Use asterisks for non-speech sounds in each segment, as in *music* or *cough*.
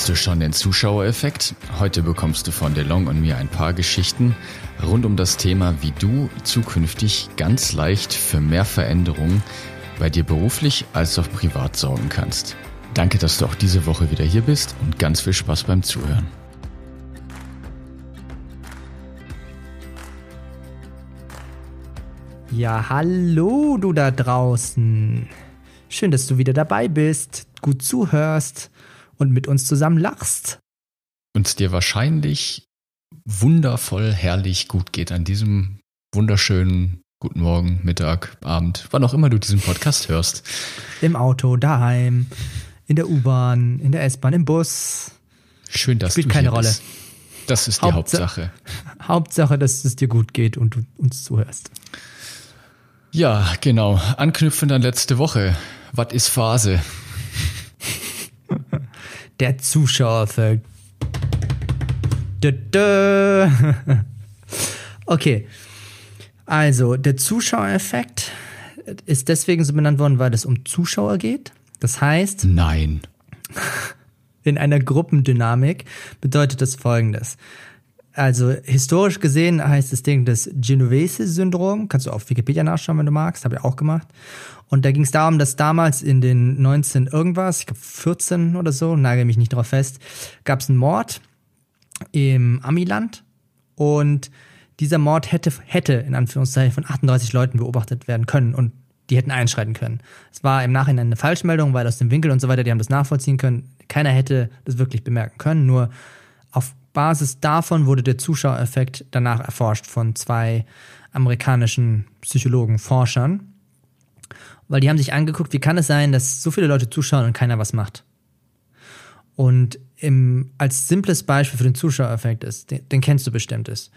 Kennst du schon den Zuschauereffekt? Heute bekommst du von DeLong und mir ein paar Geschichten rund um das Thema, wie du zukünftig ganz leicht für mehr Veränderungen bei dir beruflich als auch privat sorgen kannst. Danke, dass du auch diese Woche wieder hier bist und ganz viel Spaß beim Zuhören. Ja, hallo du da draußen. Schön, dass du wieder dabei bist, gut zuhörst und mit uns zusammen lachst. Und es dir wahrscheinlich wundervoll, herrlich gut geht an diesem wunderschönen guten Morgen, Mittag, Abend, wann auch immer du diesen Podcast hörst. Im Auto, daheim, in der U-Bahn, in der S-Bahn, im Bus. Schön, dass Spielt du keine hier Rolle. bist. Das ist die Hauptsa- Hauptsache. Hauptsache, dass es dir gut geht und du uns zuhörst. Ja, genau. Anknüpfend an letzte Woche. Was ist Phase? Der Zuschauereffekt. Dö, dö. *laughs* Okay. Also, der Zuschauereffekt ist deswegen so benannt worden, weil es um Zuschauer geht. Das heißt, Nein. in einer Gruppendynamik bedeutet das folgendes. Also historisch gesehen heißt das Ding das Genovese-Syndrom. Kannst du auf Wikipedia nachschauen, wenn du magst. Habe ich auch gemacht. Und da ging es darum, dass damals in den 19 irgendwas, ich glaube 14 oder so, nagel mich nicht drauf fest, gab es einen Mord im Amiland. Und dieser Mord hätte, hätte in Anführungszeichen von 38 Leuten beobachtet werden können und die hätten einschreiten können. Es war im Nachhinein eine Falschmeldung, weil aus dem Winkel und so weiter, die haben das nachvollziehen können. Keiner hätte das wirklich bemerken können. Nur Basis davon wurde der Zuschauereffekt danach erforscht von zwei amerikanischen Psychologen, Forschern. Weil die haben sich angeguckt, wie kann es sein, dass so viele Leute zuschauen und keiner was macht. Und im, als simples Beispiel für den Zuschauereffekt ist, den, den kennst du bestimmt ist,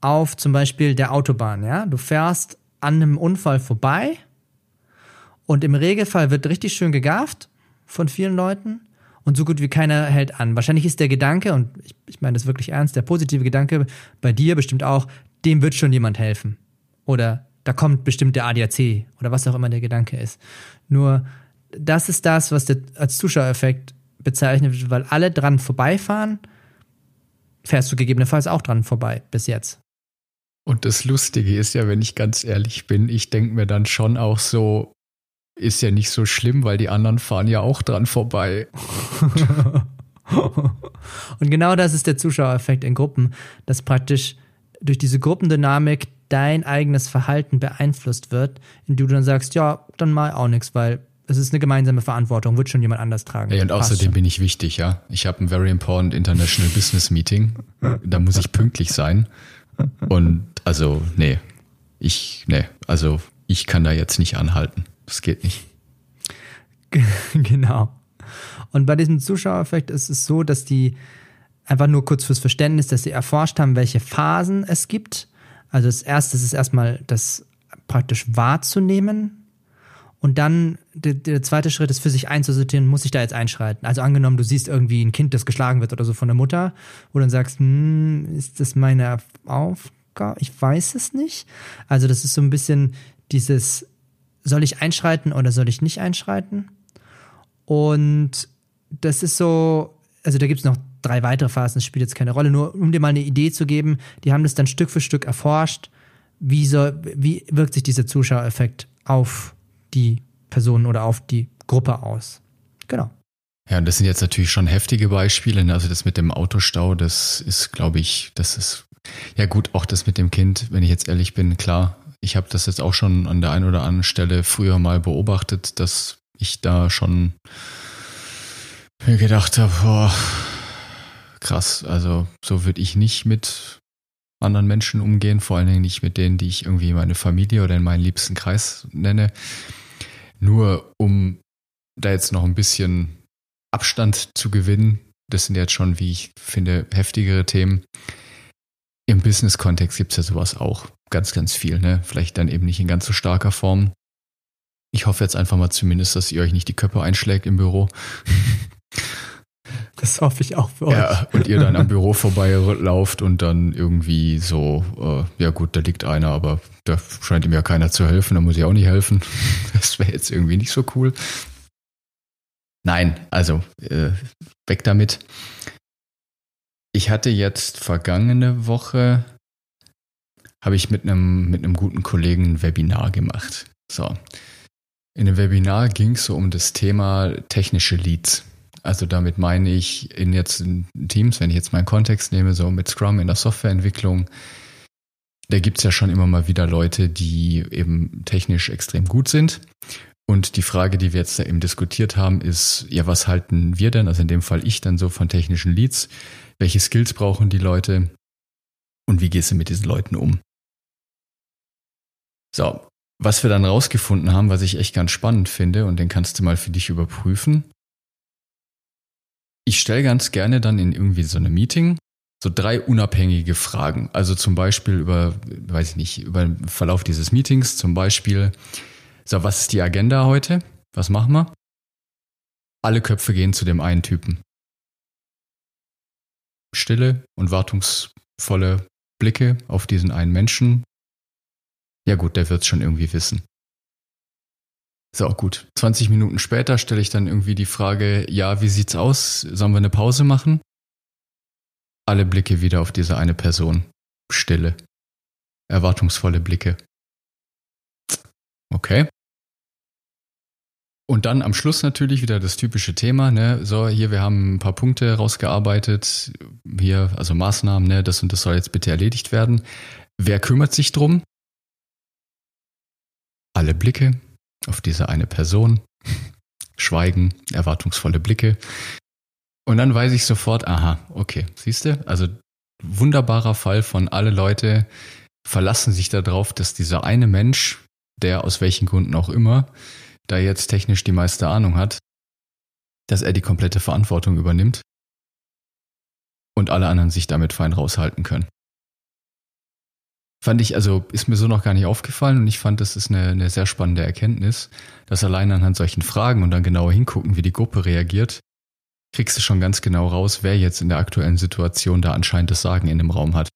auf zum Beispiel der Autobahn, ja, du fährst an einem Unfall vorbei und im Regelfall wird richtig schön gegafft von vielen Leuten und so gut wie keiner hält an. Wahrscheinlich ist der Gedanke, und ich, ich meine das wirklich ernst, der positive Gedanke bei dir bestimmt auch, dem wird schon jemand helfen. Oder da kommt bestimmt der ADAC oder was auch immer der Gedanke ist. Nur das ist das, was der, als Zuschauereffekt bezeichnet wird, weil alle dran vorbeifahren, fährst du gegebenenfalls auch dran vorbei bis jetzt. Und das Lustige ist ja, wenn ich ganz ehrlich bin, ich denke mir dann schon auch so, ist ja nicht so schlimm, weil die anderen fahren ja auch dran vorbei. *laughs* Und genau das ist der Zuschauereffekt in Gruppen, dass praktisch durch diese Gruppendynamik dein eigenes Verhalten beeinflusst wird, indem du dann sagst, ja, dann mal auch nichts, weil es ist eine gemeinsame Verantwortung, wird schon jemand anders tragen. Ey, und Passt außerdem schon. bin ich wichtig, ja. Ich habe ein very important international business meeting. Da muss ich pünktlich sein. Und also, nee. Ich, nee. Also, ich kann da jetzt nicht anhalten. Das geht nicht. *laughs* genau. Und bei diesem Zuschauereffekt ist es so, dass die einfach nur kurz fürs Verständnis, dass sie erforscht haben, welche Phasen es gibt. Also das erste ist erstmal das praktisch wahrzunehmen. Und dann der, der zweite Schritt ist für sich einzusortieren, muss ich da jetzt einschreiten? Also angenommen, du siehst irgendwie ein Kind, das geschlagen wird oder so von der Mutter, wo du dann sagst, hm, ist das meine Aufgabe? Ich weiß es nicht. Also das ist so ein bisschen dieses, soll ich einschreiten oder soll ich nicht einschreiten? Und das ist so, also da gibt es noch drei weitere Phasen, das spielt jetzt keine Rolle, nur um dir mal eine Idee zu geben, die haben das dann Stück für Stück erforscht, wie, soll, wie wirkt sich dieser Zuschauereffekt auf die Person oder auf die Gruppe aus. Genau. Ja, und das sind jetzt natürlich schon heftige Beispiele. ne? Also das mit dem Autostau, das ist, glaube ich, das ist, ja gut, auch das mit dem Kind, wenn ich jetzt ehrlich bin, klar. Ich habe das jetzt auch schon an der einen oder anderen Stelle früher mal beobachtet, dass ich da schon mir gedacht habe, boah, krass, also so würde ich nicht mit anderen Menschen umgehen, vor allen Dingen nicht mit denen, die ich irgendwie meine Familie oder in meinen liebsten Kreis nenne. Nur um da jetzt noch ein bisschen Abstand zu gewinnen, das sind jetzt schon, wie ich finde, heftigere Themen. Im Business-Kontext gibt es ja sowas auch ganz, ganz viel, ne? Vielleicht dann eben nicht in ganz so starker Form. Ich hoffe jetzt einfach mal zumindest, dass ihr euch nicht die Köpfe einschlägt im Büro. *laughs* Das hoffe ich auch für euch. Ja, und ihr dann am *laughs* Büro vorbeilauft und dann irgendwie so, äh, ja gut, da liegt einer, aber da scheint ihm ja keiner zu helfen, da muss ich auch nicht helfen. *laughs* Das wäre jetzt irgendwie nicht so cool. Nein, also äh, weg damit. Ich hatte jetzt vergangene Woche, habe ich mit einem, mit einem guten Kollegen ein Webinar gemacht. So. In dem Webinar ging es so um das Thema technische Leads. Also damit meine ich in jetzt in Teams, wenn ich jetzt meinen Kontext nehme, so mit Scrum in der Softwareentwicklung, da gibt es ja schon immer mal wieder Leute, die eben technisch extrem gut sind. Und die Frage, die wir jetzt da eben diskutiert haben, ist, ja, was halten wir denn, also in dem Fall ich dann so von technischen Leads? Welche Skills brauchen die Leute? Und wie gehst du mit diesen Leuten um? So, was wir dann rausgefunden haben, was ich echt ganz spannend finde, und den kannst du mal für dich überprüfen, ich stelle ganz gerne dann in irgendwie so einem Meeting so drei unabhängige Fragen. Also zum Beispiel über, weiß ich nicht, über den Verlauf dieses Meetings, zum Beispiel, so, was ist die Agenda heute? Was machen wir? Alle Köpfe gehen zu dem einen Typen. Stille und wartungsvolle Blicke auf diesen einen Menschen. Ja gut, der wird es schon irgendwie wissen. Auch gut. 20 Minuten später stelle ich dann irgendwie die Frage, ja, wie sieht's aus? Sollen wir eine Pause machen? Alle Blicke wieder auf diese eine Person. Stille. Erwartungsvolle Blicke. Okay. Und dann am Schluss natürlich wieder das typische Thema, ne? So, hier, wir haben ein paar Punkte rausgearbeitet. Hier, also Maßnahmen, ne? Das und das soll jetzt bitte erledigt werden. Wer kümmert sich drum? Alle Blicke auf diese eine Person, *laughs* Schweigen, erwartungsvolle Blicke. Und dann weiß ich sofort, aha, okay, siehst du? Also wunderbarer Fall von alle Leute verlassen sich darauf, dass dieser eine Mensch, der aus welchen Gründen auch immer, da jetzt technisch die meiste Ahnung hat, dass er die komplette Verantwortung übernimmt und alle anderen sich damit fein raushalten können. Fand ich, also ist mir so noch gar nicht aufgefallen und ich fand, das ist eine, eine sehr spannende Erkenntnis, dass allein anhand solchen Fragen und dann genauer hingucken, wie die Gruppe reagiert, kriegst du schon ganz genau raus, wer jetzt in der aktuellen Situation da anscheinend das Sagen in dem Raum hat.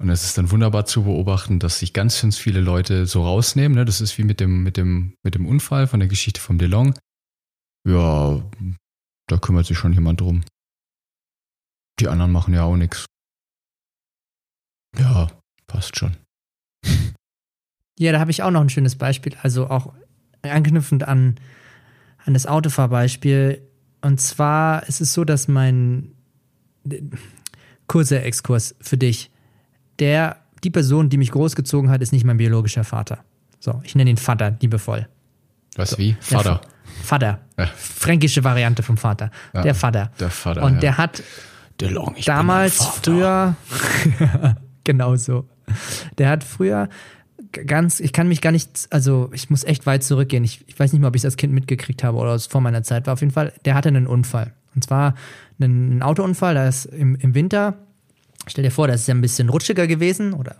Und es ist dann wunderbar zu beobachten, dass sich ganz, ganz viele Leute so rausnehmen. Ne? Das ist wie mit dem, mit dem, mit dem Unfall von der Geschichte vom DeLong. Ja, da kümmert sich schon jemand drum. Die anderen machen ja auch nichts. Ja, Passt schon. Ja, da habe ich auch noch ein schönes Beispiel. Also auch anknüpfend an, an das Autofahrbeispiel. Und zwar ist es so, dass mein kurzer Exkurs für dich, der, die Person, die mich großgezogen hat, ist nicht mein biologischer Vater. So, ich nenne ihn Vater, liebevoll. Was, so, wie? Vater. Vater. Ja. Fränkische Variante vom Vater. Ja, der Vater. Der Vater. Und ja. der hat Long, damals früher, *laughs* genau so. Der hat früher ganz, ich kann mich gar nicht, also ich muss echt weit zurückgehen. Ich, ich weiß nicht mal, ob ich es als Kind mitgekriegt habe oder es vor meiner Zeit war. Auf jeden Fall, der hatte einen Unfall. Und zwar einen, einen Autounfall, da ist im, im Winter, stell dir vor, das ist ja ein bisschen rutschiger gewesen oder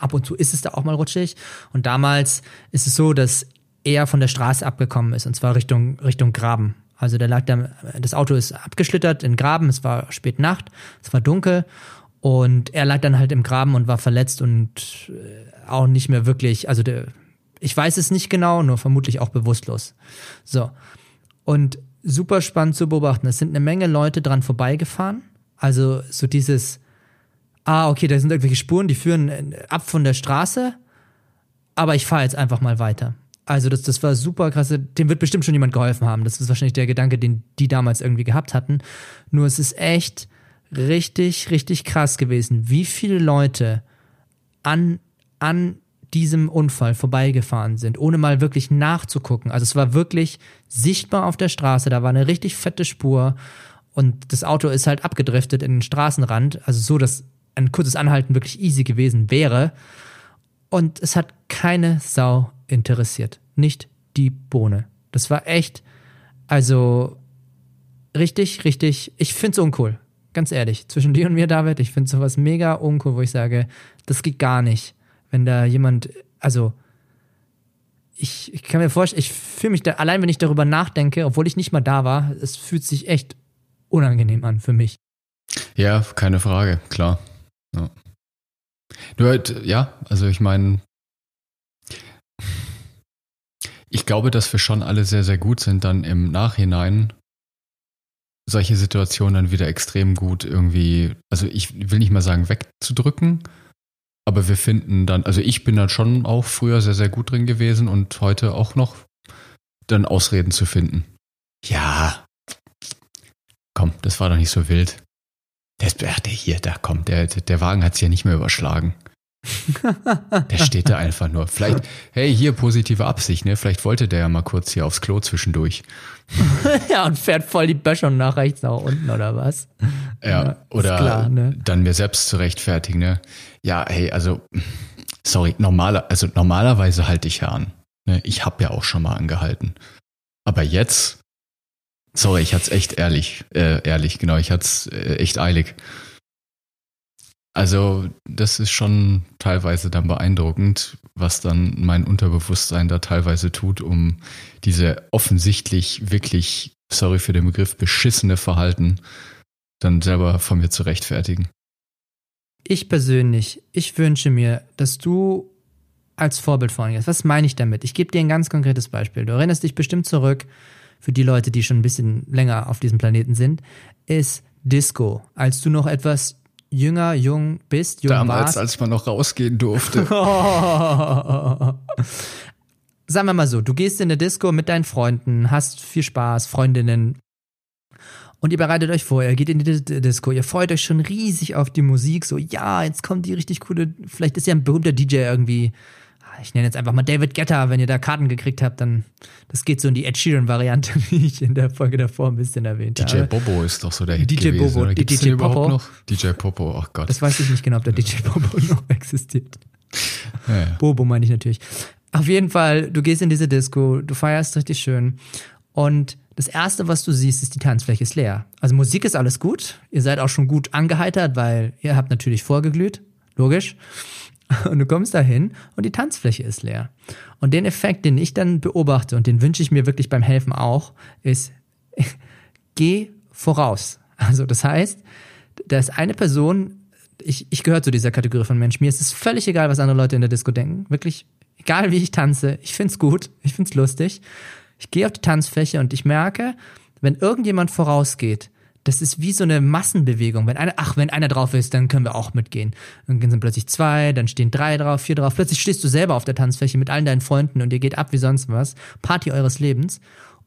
ab und zu ist es da auch mal rutschig. Und damals ist es so, dass er von der Straße abgekommen ist und zwar Richtung, Richtung Graben. Also der lag da, das Auto ist abgeschlittert in Graben, es war spät Nacht, es war dunkel und er lag dann halt im Graben und war verletzt und äh, auch nicht mehr wirklich, also der, ich weiß es nicht genau, nur vermutlich auch bewusstlos. So. Und super spannend zu beobachten. Es sind eine Menge Leute dran vorbeigefahren. Also so dieses, ah, okay, da sind irgendwelche Spuren, die führen äh, ab von der Straße, aber ich fahre jetzt einfach mal weiter. Also das, das war super krass. Dem wird bestimmt schon jemand geholfen haben. Das ist wahrscheinlich der Gedanke, den die damals irgendwie gehabt hatten. Nur es ist echt richtig, richtig krass gewesen, wie viele Leute an, an diesem Unfall vorbeigefahren sind, ohne mal wirklich nachzugucken. Also es war wirklich sichtbar auf der Straße, da war eine richtig fette Spur und das Auto ist halt abgedriftet in den Straßenrand, also so, dass ein kurzes Anhalten wirklich easy gewesen wäre. Und es hat keine Sau interessiert. Nicht die Bohne. Das war echt, also richtig, richtig, ich finde es uncool. Ganz ehrlich, zwischen dir und mir, David, ich finde sowas mega uncool, wo ich sage, das geht gar nicht. Wenn da jemand, also ich, ich kann mir vorstellen, ich fühle mich da, allein wenn ich darüber nachdenke, obwohl ich nicht mal da war, es fühlt sich echt unangenehm an für mich. Ja, keine Frage, klar. Ja. Nur halt, ja, also ich meine, ich glaube, dass wir schon alle sehr, sehr gut sind, dann im Nachhinein solche Situationen dann wieder extrem gut irgendwie, also ich will nicht mal sagen wegzudrücken, aber wir finden dann, also ich bin dann schon auch früher sehr, sehr gut drin gewesen und heute auch noch dann Ausreden zu finden. Ja, komm, das war doch nicht so wild. Der, der hier, da kommt, der, der Wagen hat es ja nicht mehr überschlagen. *laughs* der steht da einfach nur. Vielleicht, hey, hier positive Absicht, ne? Vielleicht wollte der ja mal kurz hier aufs Klo zwischendurch. *laughs* ja, und fährt voll die Böschung nach rechts nach unten oder was? Ja, ja oder klar, ne? dann mir selbst zu rechtfertigen, ne? Ja, hey, also, sorry, normaler, also normalerweise halte ich ja an. Ne? Ich habe ja auch schon mal angehalten. Aber jetzt, sorry, ich hatte es echt ehrlich, äh, ehrlich, genau, ich hatte es äh, echt eilig. Also, das ist schon teilweise dann beeindruckend, was dann mein Unterbewusstsein da teilweise tut, um diese offensichtlich wirklich, sorry für den Begriff, beschissene Verhalten dann selber von mir zu rechtfertigen. Ich persönlich, ich wünsche mir, dass du als Vorbild vorgehst. Was meine ich damit? Ich gebe dir ein ganz konkretes Beispiel. Du erinnerst dich bestimmt zurück, für die Leute, die schon ein bisschen länger auf diesem Planeten sind, ist Disco, als du noch etwas jünger, jung bist, jung Damals, warst. als man noch rausgehen durfte. *laughs* Sagen wir mal so, du gehst in eine Disco mit deinen Freunden, hast viel Spaß, Freundinnen. Und ihr bereitet euch vor, ihr geht in die Disco, ihr freut euch schon riesig auf die Musik, so, ja, jetzt kommt die richtig coole, vielleicht ist ja ein berühmter DJ irgendwie, ich nenne jetzt einfach mal David Getter, wenn ihr da Karten gekriegt habt, dann das geht so in die Ed Sheeran-Variante, *laughs* wie ich in der Folge davor ein bisschen erwähnt DJ habe. DJ Bobo ist doch so der Hit DJ gewesen. Bobo, Gibt's DJ Popo. Noch? DJ Popo, ach oh Gott. Das weiß ich nicht genau, ob der DJ Bobo *laughs* noch existiert. Ja, ja. Bobo meine ich natürlich. Auf jeden Fall, du gehst in diese Disco, du feierst richtig schön und das erste, was du siehst, ist die Tanzfläche ist leer. Also Musik ist alles gut, ihr seid auch schon gut angeheitert, weil ihr habt natürlich vorgeglüht, logisch. *laughs* Und du kommst dahin und die Tanzfläche ist leer. Und den Effekt, den ich dann beobachte und den wünsche ich mir wirklich beim Helfen auch, ist, *laughs* geh voraus. Also das heißt, da ist eine Person, ich, ich gehöre zu dieser Kategorie von Mensch, mir ist es völlig egal, was andere Leute in der Disco denken. Wirklich, egal wie ich tanze, ich find's gut, ich find's lustig. Ich gehe auf die Tanzfläche und ich merke, wenn irgendjemand vorausgeht, das ist wie so eine Massenbewegung. Wenn einer, ach, wenn einer drauf ist, dann können wir auch mitgehen. Dann sind plötzlich zwei, dann stehen drei drauf, vier drauf. Plötzlich stehst du selber auf der Tanzfläche mit allen deinen Freunden und ihr geht ab wie sonst was. Party eures Lebens.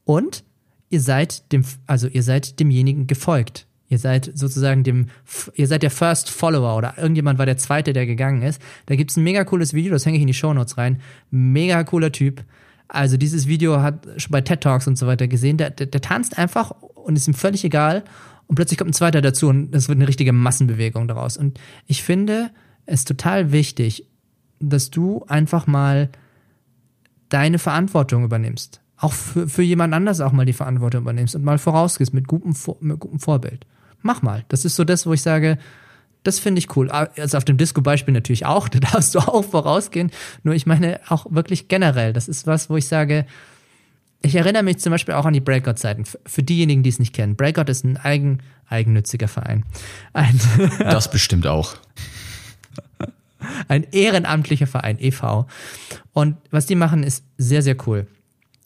Und ihr seid dem, also ihr seid demjenigen gefolgt. Ihr seid sozusagen dem, ihr seid der First Follower oder irgendjemand war der Zweite, der gegangen ist. Da gibt's ein mega cooles Video, das hänge ich in die Show Notes rein. Mega cooler Typ. Also dieses Video hat schon bei TED Talks und so weiter gesehen. Der, der, der tanzt einfach und ist ihm völlig egal und plötzlich kommt ein zweiter dazu und es wird eine richtige Massenbewegung daraus. Und ich finde es total wichtig, dass du einfach mal deine Verantwortung übernimmst. Auch für, für jemand anders auch mal die Verantwortung übernimmst und mal vorausgehst mit gutem, mit gutem Vorbild. Mach mal. Das ist so das, wo ich sage, das finde ich cool. Also auf dem Disco-Beispiel natürlich auch, *laughs* da darfst du auch vorausgehen. Nur ich meine auch wirklich generell. Das ist was, wo ich sage, ich erinnere mich zum Beispiel auch an die Breakout-Zeiten. Für diejenigen, die es nicht kennen. Breakout ist ein eigen, eigennütziger Verein. Ein *laughs* das bestimmt auch. Ein ehrenamtlicher Verein, e.V. Und was die machen, ist sehr, sehr cool.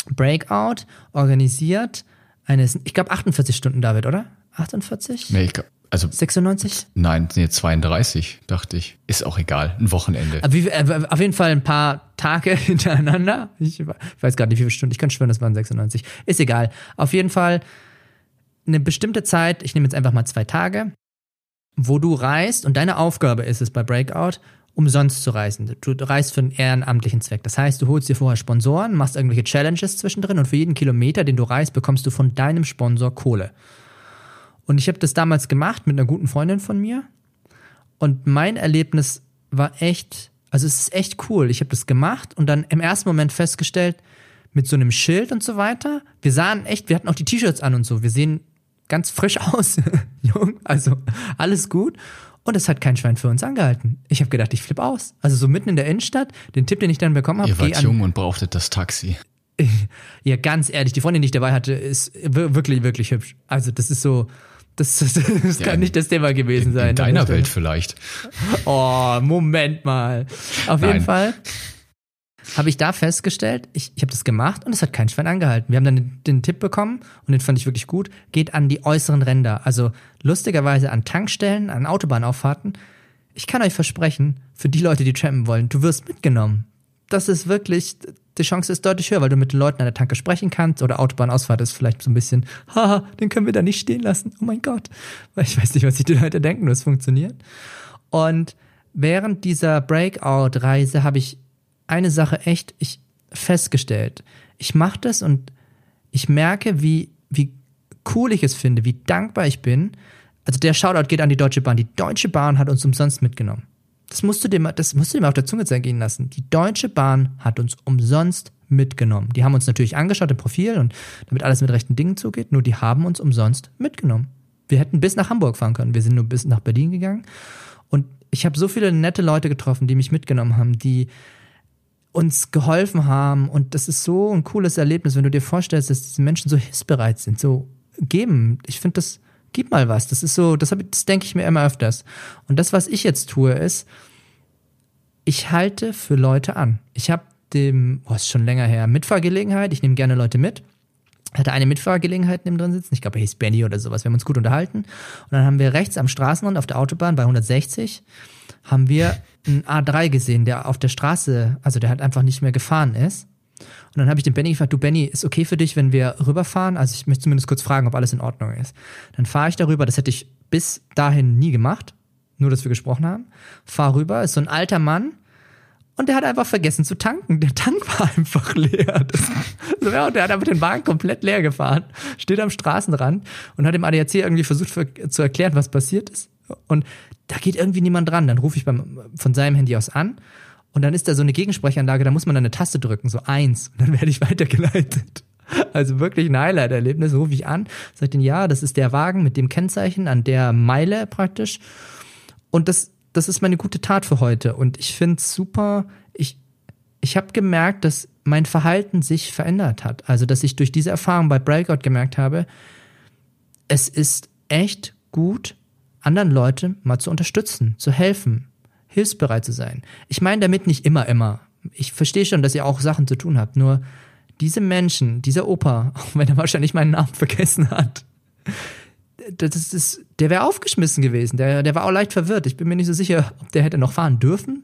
Breakout organisiert eines, ich glaube 48 Stunden, David, oder? 48? Nee, ich glaube also 96? Nein, nee, 32, dachte ich. Ist auch egal, ein Wochenende. Äh, auf jeden Fall ein paar Tage *laughs* hintereinander. Ich weiß gar nicht, wie viele Stunden. Ich kann schwören, das waren 96. Ist egal. Auf jeden Fall eine bestimmte Zeit, ich nehme jetzt einfach mal zwei Tage, wo du reist und deine Aufgabe ist es bei Breakout, umsonst zu reisen. Du reist für einen ehrenamtlichen Zweck. Das heißt, du holst dir vorher Sponsoren, machst irgendwelche Challenges zwischendrin und für jeden Kilometer, den du reist, bekommst du von deinem Sponsor Kohle. Und ich habe das damals gemacht mit einer guten Freundin von mir. Und mein Erlebnis war echt, also es ist echt cool. Ich habe das gemacht und dann im ersten Moment festgestellt, mit so einem Schild und so weiter. Wir sahen echt, wir hatten auch die T-Shirts an und so. Wir sehen ganz frisch *laughs* aus, jung, also alles gut. Und es hat kein Schwein für uns angehalten. Ich habe gedacht, ich flippe aus. Also so mitten in der Innenstadt, den Tipp, den ich dann bekommen habe. Ihr wart jung und brauchtet das Taxi. *laughs* Ja, ganz ehrlich, die Freundin, die ich dabei hatte, ist wirklich, wirklich hübsch. Also das ist so, das, das, das ja, kann nicht das Thema gewesen sein. In deiner Welt vielleicht. *laughs* Oh, Moment mal. Auf Nein. jeden Fall habe ich da festgestellt, ich, ich habe das gemacht und es hat kein Schwein angehalten. Wir haben dann den, den, Tipp bekommen und den fand ich wirklich gut, geht an die äußeren Ränder. Also lustigerweise an Tankstellen, an Autobahnauffahrten. Ich kann euch versprechen, für die Leute, die trampen wollen, du wirst mitgenommen. Das ist wirklich, die Chance ist deutlich höher, weil du mit den Leuten an der Tanke sprechen kannst oder Autobahnausfahrt ist vielleicht so ein bisschen, haha, den können wir da nicht stehen lassen. Oh mein Gott. Weil ich weiß nicht, was sich die Leute denken, es funktioniert. Und während dieser Breakout-Reise habe ich eine Sache echt ich festgestellt. Ich mache das und ich merke, wie, wie cool ich es finde, wie dankbar ich bin. Also der Shoutout geht an die Deutsche Bahn. Die Deutsche Bahn hat uns umsonst mitgenommen. Das musst du dir mal, das musst du dir mal auf der Zunge zergehen lassen. Die Deutsche Bahn hat uns umsonst mitgenommen. Die haben uns natürlich angeschaut im Profil und damit alles mit rechten Dingen zugeht, nur die haben uns umsonst mitgenommen. Wir hätten bis nach Hamburg fahren können. Wir sind nur bis nach Berlin gegangen. Und ich habe so viele nette Leute getroffen, die mich mitgenommen haben, die uns geholfen haben. Und das ist so ein cooles Erlebnis, wenn du dir vorstellst, dass diese Menschen so hilfsbereit sind, so geben. Ich finde das, gib mal was. Das ist so, das, das denke ich mir immer öfters. Und das, was ich jetzt tue, ist, ich halte für Leute an. Ich habe dem, oh, ist schon länger her, Mitfahrgelegenheit. Ich nehme gerne Leute mit. Hatte eine Mitfahrgelegenheit neben drin sitzen. Ich glaube, er hieß Benny oder sowas. Wir haben uns gut unterhalten. Und dann haben wir rechts am Straßenrand auf der Autobahn bei 160 haben wir *laughs* einen A3 gesehen, der auf der Straße, also der halt einfach nicht mehr gefahren ist. Und dann habe ich den Benny gefragt, du Benny, ist okay für dich, wenn wir rüberfahren? Also ich möchte zumindest kurz fragen, ob alles in Ordnung ist. Dann fahre ich darüber, das hätte ich bis dahin nie gemacht, nur dass wir gesprochen haben. Fahr rüber, ist so ein alter Mann und der hat einfach vergessen zu tanken. Der Tank war *laughs* einfach leer. Das, ja, der hat einfach den Wagen komplett leer gefahren, steht am Straßenrand und hat dem ADAC irgendwie versucht für, zu erklären, was passiert ist. Und da geht irgendwie niemand dran. Dann rufe ich beim, von seinem Handy aus an und dann ist da so eine Gegensprechanlage, da muss man dann eine Taste drücken, so eins, und dann *laughs* werde ich weitergeleitet. Also wirklich ein Highlight-Erlebnis, rufe ich an, sage den, ja, das ist der Wagen mit dem Kennzeichen an der Meile praktisch. Und das, das ist meine gute Tat für heute. Und ich finde es super, ich, ich habe gemerkt, dass mein Verhalten sich verändert hat. Also, dass ich durch diese Erfahrung bei Breakout gemerkt habe, es ist echt gut, anderen Leute mal zu unterstützen, zu helfen, hilfsbereit zu sein. Ich meine damit nicht immer, immer. Ich verstehe schon, dass ihr auch Sachen zu tun habt, nur diese Menschen, dieser Opa, *laughs* auch wenn er wahrscheinlich meinen Namen *laughs* vergessen hat, das ist, der wäre aufgeschmissen gewesen. Der, der war auch leicht verwirrt. Ich bin mir nicht so sicher, ob der hätte noch fahren dürfen.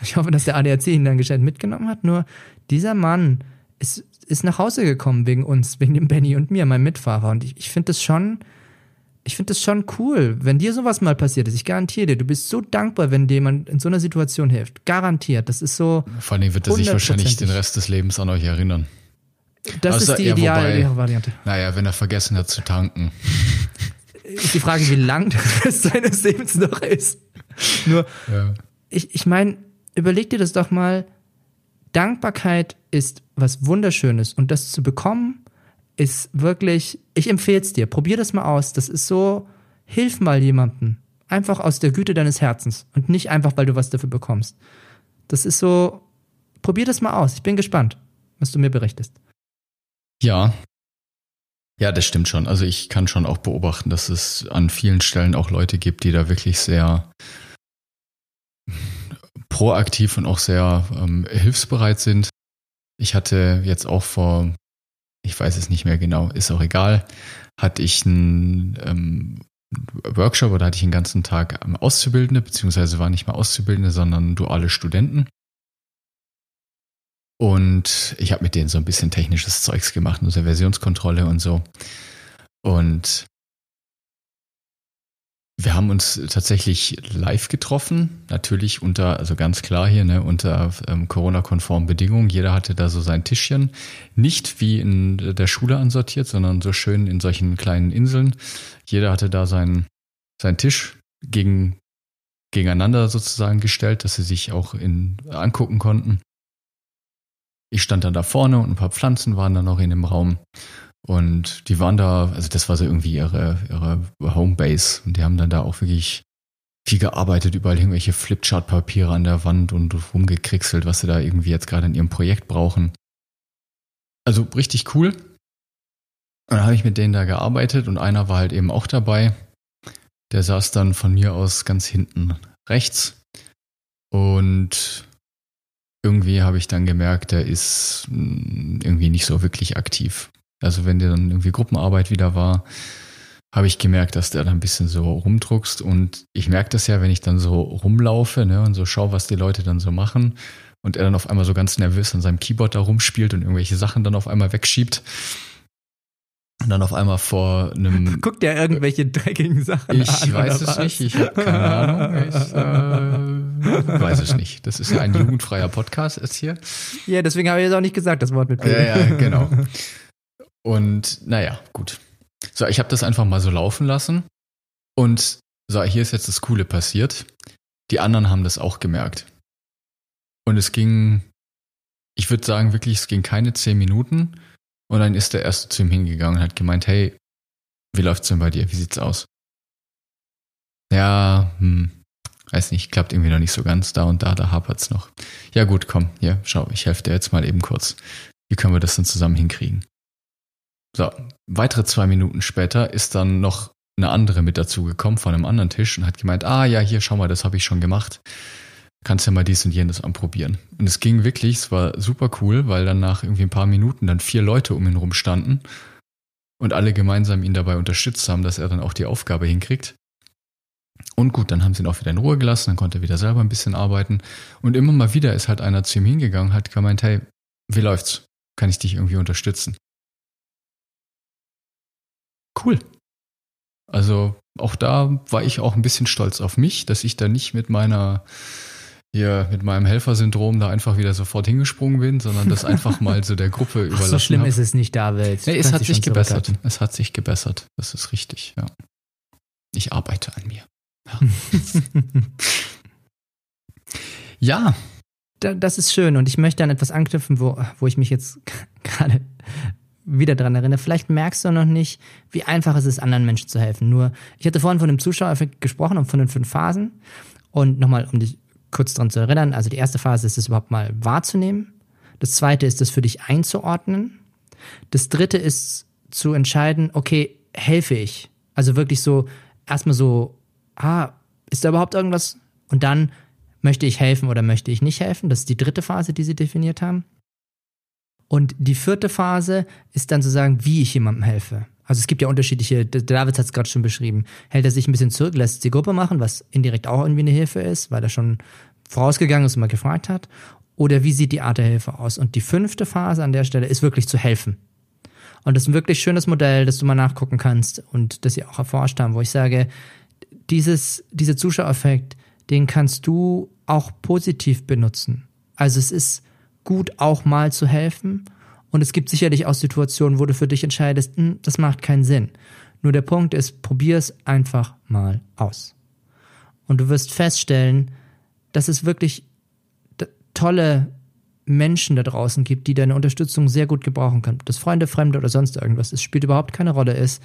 Ich hoffe, dass der ADAC ihn dann gescheit mitgenommen hat. Nur dieser Mann ist, ist nach Hause gekommen wegen uns, wegen dem Benny und mir, meinem Mitfahrer. Und ich, ich finde das schon, ich finde das schon cool, wenn dir sowas mal passiert ist. Ich garantiere dir, du bist so dankbar, wenn dir jemand in so einer Situation hilft. Garantiert. Das ist so. Vor allem wird er sich wahrscheinlich den Rest des Lebens an euch erinnern. Das also, ist die ideale ja, Variante. Naja, wenn er vergessen hat zu tanken. Ist die Frage, wie lang der Rest seines Lebens noch ist. Nur, ja. ich, ich meine, überleg dir das doch mal. Dankbarkeit ist was Wunderschönes und das zu bekommen ist wirklich, ich empfehle es dir, probier das mal aus. Das ist so, hilf mal jemandem. Einfach aus der Güte deines Herzens und nicht einfach, weil du was dafür bekommst. Das ist so, probier das mal aus. Ich bin gespannt, was du mir berichtest. Ja. Ja, das stimmt schon. Also ich kann schon auch beobachten, dass es an vielen Stellen auch Leute gibt, die da wirklich sehr proaktiv und auch sehr ähm, hilfsbereit sind. Ich hatte jetzt auch vor ich weiß es nicht mehr genau, ist auch egal, hatte ich einen ähm, Workshop oder hatte ich einen ganzen Tag Auszubildende, beziehungsweise war nicht mal Auszubildende, sondern duale Studenten. Und ich habe mit denen so ein bisschen technisches Zeugs gemacht, also Versionskontrolle und so. Und wir haben uns tatsächlich live getroffen, natürlich unter, also ganz klar hier, ne, unter ähm, Corona-konformen Bedingungen. Jeder hatte da so sein Tischchen. Nicht wie in der Schule ansortiert, sondern so schön in solchen kleinen Inseln. Jeder hatte da seinen, seinen Tisch gegen, gegeneinander sozusagen gestellt, dass sie sich auch in, angucken konnten. Ich stand dann da vorne und ein paar Pflanzen waren dann noch in dem Raum. Und die waren da, also das war so irgendwie ihre, ihre Homebase. Und die haben dann da auch wirklich viel gearbeitet, überall irgendwelche Flipchart-Papiere an der Wand und rumgekriegselt, was sie da irgendwie jetzt gerade in ihrem Projekt brauchen. Also richtig cool. Und dann habe ich mit denen da gearbeitet und einer war halt eben auch dabei. Der saß dann von mir aus ganz hinten rechts. Und irgendwie habe ich dann gemerkt, der ist mm, irgendwie nicht so wirklich aktiv. Also wenn der dann irgendwie Gruppenarbeit wieder war, habe ich gemerkt, dass der da ein bisschen so rumdruckst. Und ich merke das ja, wenn ich dann so rumlaufe ne, und so schaue, was die Leute dann so machen. Und er dann auf einmal so ganz nervös an seinem Keyboard da rumspielt und irgendwelche Sachen dann auf einmal wegschiebt. Und dann auf einmal vor einem. *laughs* Guckt der irgendwelche dreckigen Sachen ich an? Ich weiß es was? nicht, ich habe keine Ahnung. Ich äh, *laughs* weiß es nicht. Das ist ja ein jugendfreier Podcast ist hier. Ja, deswegen habe ich jetzt auch nicht gesagt, das Wort mit P. Ja, ja, genau. *laughs* Und naja, gut. So, ich habe das einfach mal so laufen lassen. Und so, hier ist jetzt das Coole passiert. Die anderen haben das auch gemerkt. Und es ging, ich würde sagen, wirklich, es ging keine zehn Minuten. Und dann ist der Erste zu ihm hingegangen und hat gemeint, hey, wie läuft's denn bei dir? Wie sieht's aus? Ja, hm, weiß nicht, klappt irgendwie noch nicht so ganz. Da und da, da hapert's noch. Ja gut, komm, hier, schau, ich helfe dir jetzt mal eben kurz. Wie können wir das denn zusammen hinkriegen? So, weitere zwei Minuten später ist dann noch eine andere mit dazu gekommen von einem anderen Tisch und hat gemeint, ah ja, hier, schau mal, das habe ich schon gemacht. Kannst ja mal dies und jenes anprobieren. Und es ging wirklich, es war super cool, weil dann nach irgendwie ein paar Minuten dann vier Leute um ihn rum standen und alle gemeinsam ihn dabei unterstützt haben, dass er dann auch die Aufgabe hinkriegt. Und gut, dann haben sie ihn auch wieder in Ruhe gelassen, dann konnte er wieder selber ein bisschen arbeiten. Und immer mal wieder ist halt einer zu ihm hingegangen, hat gemeint, hey, wie läuft's? Kann ich dich irgendwie unterstützen? Cool. Also auch da war ich auch ein bisschen stolz auf mich, dass ich da nicht mit meiner hier mit meinem Helfersyndrom da einfach wieder sofort hingesprungen bin, sondern das einfach mal so der Gruppe überlassen *laughs* Ach, So schlimm hab. ist es nicht, David. Nee, es hat sich gebessert. Es hat sich gebessert. Das ist richtig, ja. Ich arbeite an mir. Ja. *laughs* ja. das ist schön und ich möchte an etwas anknüpfen, wo, wo ich mich jetzt *laughs* gerade wieder dran erinnere. Vielleicht merkst du noch nicht, wie einfach es ist, anderen Menschen zu helfen. Nur, ich hatte vorhin von dem Zuschauereffekt gesprochen und von den fünf Phasen. Und nochmal, um dich kurz daran zu erinnern, also die erste Phase ist es überhaupt mal wahrzunehmen. Das zweite ist es für dich einzuordnen. Das dritte ist zu entscheiden, okay, helfe ich? Also wirklich so, erstmal so, ah, ist da überhaupt irgendwas? Und dann möchte ich helfen oder möchte ich nicht helfen? Das ist die dritte Phase, die sie definiert haben. Und die vierte Phase ist dann zu sagen, wie ich jemandem helfe. Also es gibt ja unterschiedliche, David hat es gerade schon beschrieben, hält er sich ein bisschen zurück, lässt die Gruppe machen, was indirekt auch irgendwie eine Hilfe ist, weil er schon vorausgegangen ist und mal gefragt hat. Oder wie sieht die Art der Hilfe aus? Und die fünfte Phase an der Stelle ist wirklich zu helfen. Und das ist ein wirklich schönes Modell, das du mal nachgucken kannst und das sie auch erforscht haben, wo ich sage, dieses, dieser Zuschauereffekt, den kannst du auch positiv benutzen. Also es ist gut, auch mal zu helfen. Und es gibt sicherlich auch Situationen, wo du für dich entscheidest, hm, das macht keinen Sinn. Nur der Punkt ist, probier es einfach mal aus. Und du wirst feststellen, dass es wirklich tolle Menschen da draußen gibt, die deine Unterstützung sehr gut gebrauchen können. Ob das Freunde, Fremde oder sonst irgendwas, es spielt überhaupt keine Rolle ist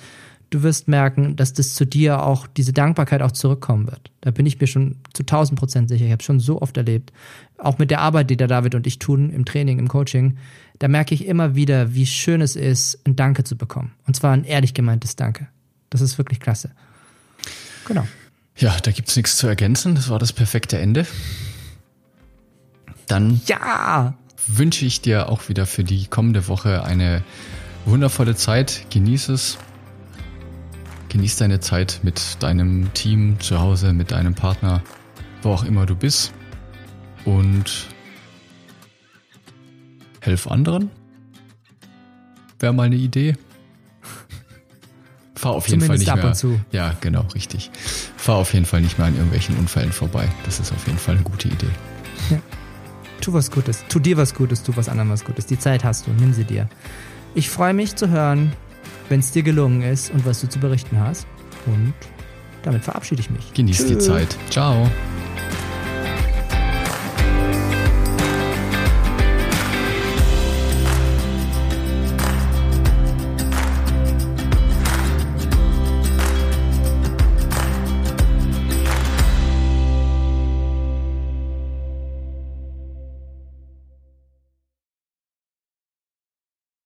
du wirst merken, dass das zu dir auch, diese Dankbarkeit auch zurückkommen wird. Da bin ich mir schon zu 1000 Prozent sicher. Ich habe schon so oft erlebt. Auch mit der Arbeit, die der David und ich tun im Training, im Coaching, da merke ich immer wieder, wie schön es ist, ein Danke zu bekommen. Und zwar ein ehrlich gemeintes Danke. Das ist wirklich klasse. Genau. Ja, da gibt es nichts zu ergänzen. Das war das perfekte Ende. Dann ja! wünsche ich dir auch wieder für die kommende Woche eine wundervolle Zeit. Genieß es. Genieß deine Zeit mit deinem Team zu Hause, mit deinem Partner, wo auch immer du bist. Und helf anderen. Wäre mal eine Idee. *laughs* Fahr auf jeden Zumindest Fall nicht ab und zu. Ja, genau, richtig. Fahr auf jeden Fall nicht mehr an irgendwelchen Unfällen vorbei. Das ist auf jeden Fall eine gute Idee. Ja. Tu was Gutes. Tu dir was Gutes, tu was anderem was Gutes. Die Zeit hast du, nimm sie dir. Ich freue mich zu hören, wenn es dir gelungen ist und was du zu berichten hast. Und damit verabschiede ich mich. Genieß die Zeit. Ciao.